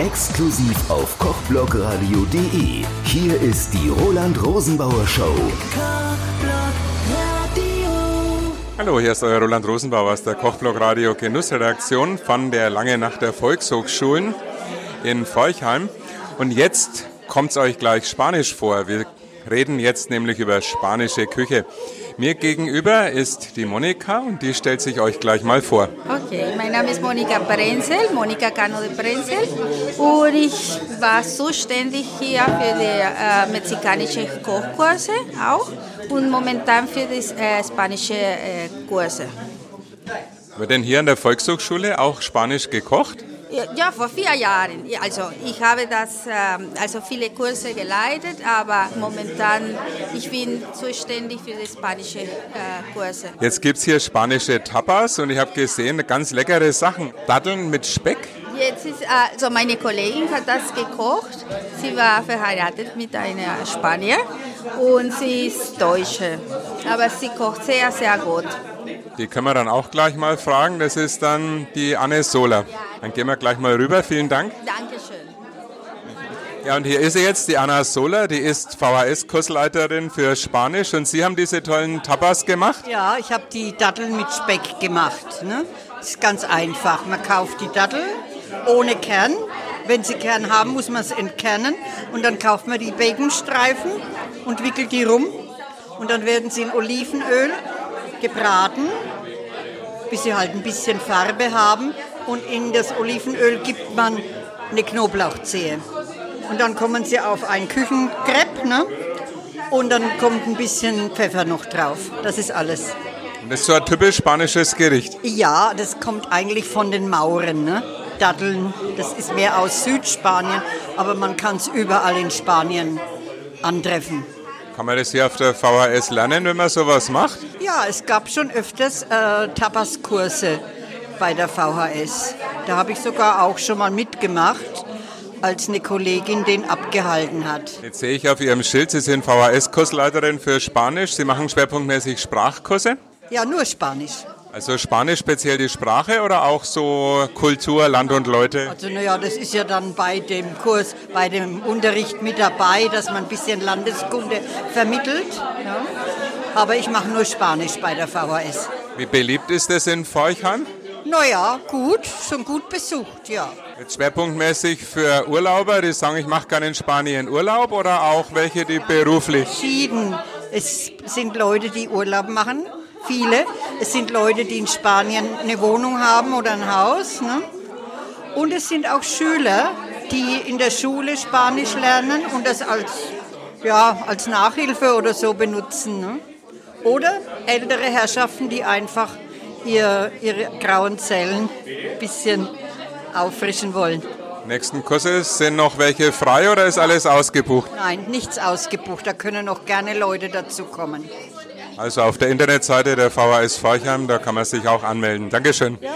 Exklusiv auf kochblogradio.de. Hier ist die Roland Rosenbauer Show. Hallo, hier ist euer Roland Rosenbauer aus der Kochblog Radio Genussredaktion von der Lange Nacht der Volkshochschulen in Forchheim. Und jetzt kommt es euch gleich Spanisch vor. Wir reden jetzt nämlich über spanische Küche. Mir gegenüber ist die Monika und die stellt sich euch gleich mal vor. Okay, mein Name ist Monika Prenzel, Monika Cano de Prenzel und ich war zuständig hier für die äh, mexikanische Kochkurse auch und momentan für die äh, spanische äh, Kurse. Wird denn hier an der Volkshochschule auch Spanisch gekocht? Ja, vor vier Jahren. Also ich habe das, ähm, also viele Kurse geleitet, aber momentan ich bin zuständig für die spanische äh, Kurse. Jetzt gibt es hier spanische Tapas und ich habe gesehen, ganz leckere Sachen. Datteln mit Speck. Jetzt ist, also meine Kollegin hat das gekocht. Sie war verheiratet mit einer Spanier und sie ist Deutsche. Aber sie kocht sehr, sehr gut. Die können wir dann auch gleich mal fragen. Das ist dann die Anne Sola. Dann gehen wir gleich mal rüber. Vielen Dank. Dankeschön. Ja, und hier ist sie jetzt, die Anna Sola, die ist VHS-Kursleiterin für Spanisch und Sie haben diese tollen Tapas gemacht? Ja, ich habe die Datteln mit Speck gemacht. Ne? Das ist ganz einfach. Man kauft die Datteln ohne Kern. Wenn Sie Kern haben, muss man es entkernen und dann kauft man die Baconstreifen und wickelt die rum und dann werden sie in Olivenöl gebraten, bis sie halt ein bisschen Farbe haben. Und in das Olivenöl gibt man eine Knoblauchzehe. Und dann kommen sie auf ein Küchenkrepp, ne? Und dann kommt ein bisschen Pfeffer noch drauf. Das ist alles. Und das ist so ein typisch spanisches Gericht. Ja, das kommt eigentlich von den Mauren, ne? Datteln, das ist mehr aus Südspanien, aber man kann es überall in Spanien antreffen. Kann man das hier auf der VHS lernen, wenn man sowas macht? Ja, es gab schon öfters äh, Tapaskurse bei der VHS. Da habe ich sogar auch schon mal mitgemacht, als eine Kollegin den abgehalten hat. Jetzt sehe ich auf Ihrem Schild, Sie sind VHS-Kursleiterin für Spanisch. Sie machen schwerpunktmäßig Sprachkurse? Ja, nur Spanisch. Also Spanisch speziell die Sprache oder auch so Kultur, Land und Leute? Also naja, das ist ja dann bei dem Kurs, bei dem Unterricht mit dabei, dass man ein bisschen Landeskunde vermittelt. Ja. Aber ich mache nur Spanisch bei der VHS. Wie beliebt ist es in Forchheim? Naja, gut, schon gut besucht, ja. Jetzt schwerpunktmäßig für Urlauber, die sagen, ich mache gerne in Spanien Urlaub oder auch welche, die beruflich? Verschieden. Es sind Leute, die Urlaub machen, viele. Es sind Leute, die in Spanien eine Wohnung haben oder ein Haus. Ne? Und es sind auch Schüler, die in der Schule Spanisch lernen und das als, ja, als Nachhilfe oder so benutzen. Ne? Oder ältere Herrschaften, die einfach ihr, ihre grauen Zellen ein bisschen auffrischen wollen. Nächsten Kurse sind noch welche frei oder ist alles ausgebucht? Nein, nichts ausgebucht. Da können noch gerne Leute dazukommen. Also auf der Internetseite der VHS Forchheim, da kann man sich auch anmelden. Dankeschön. Ja,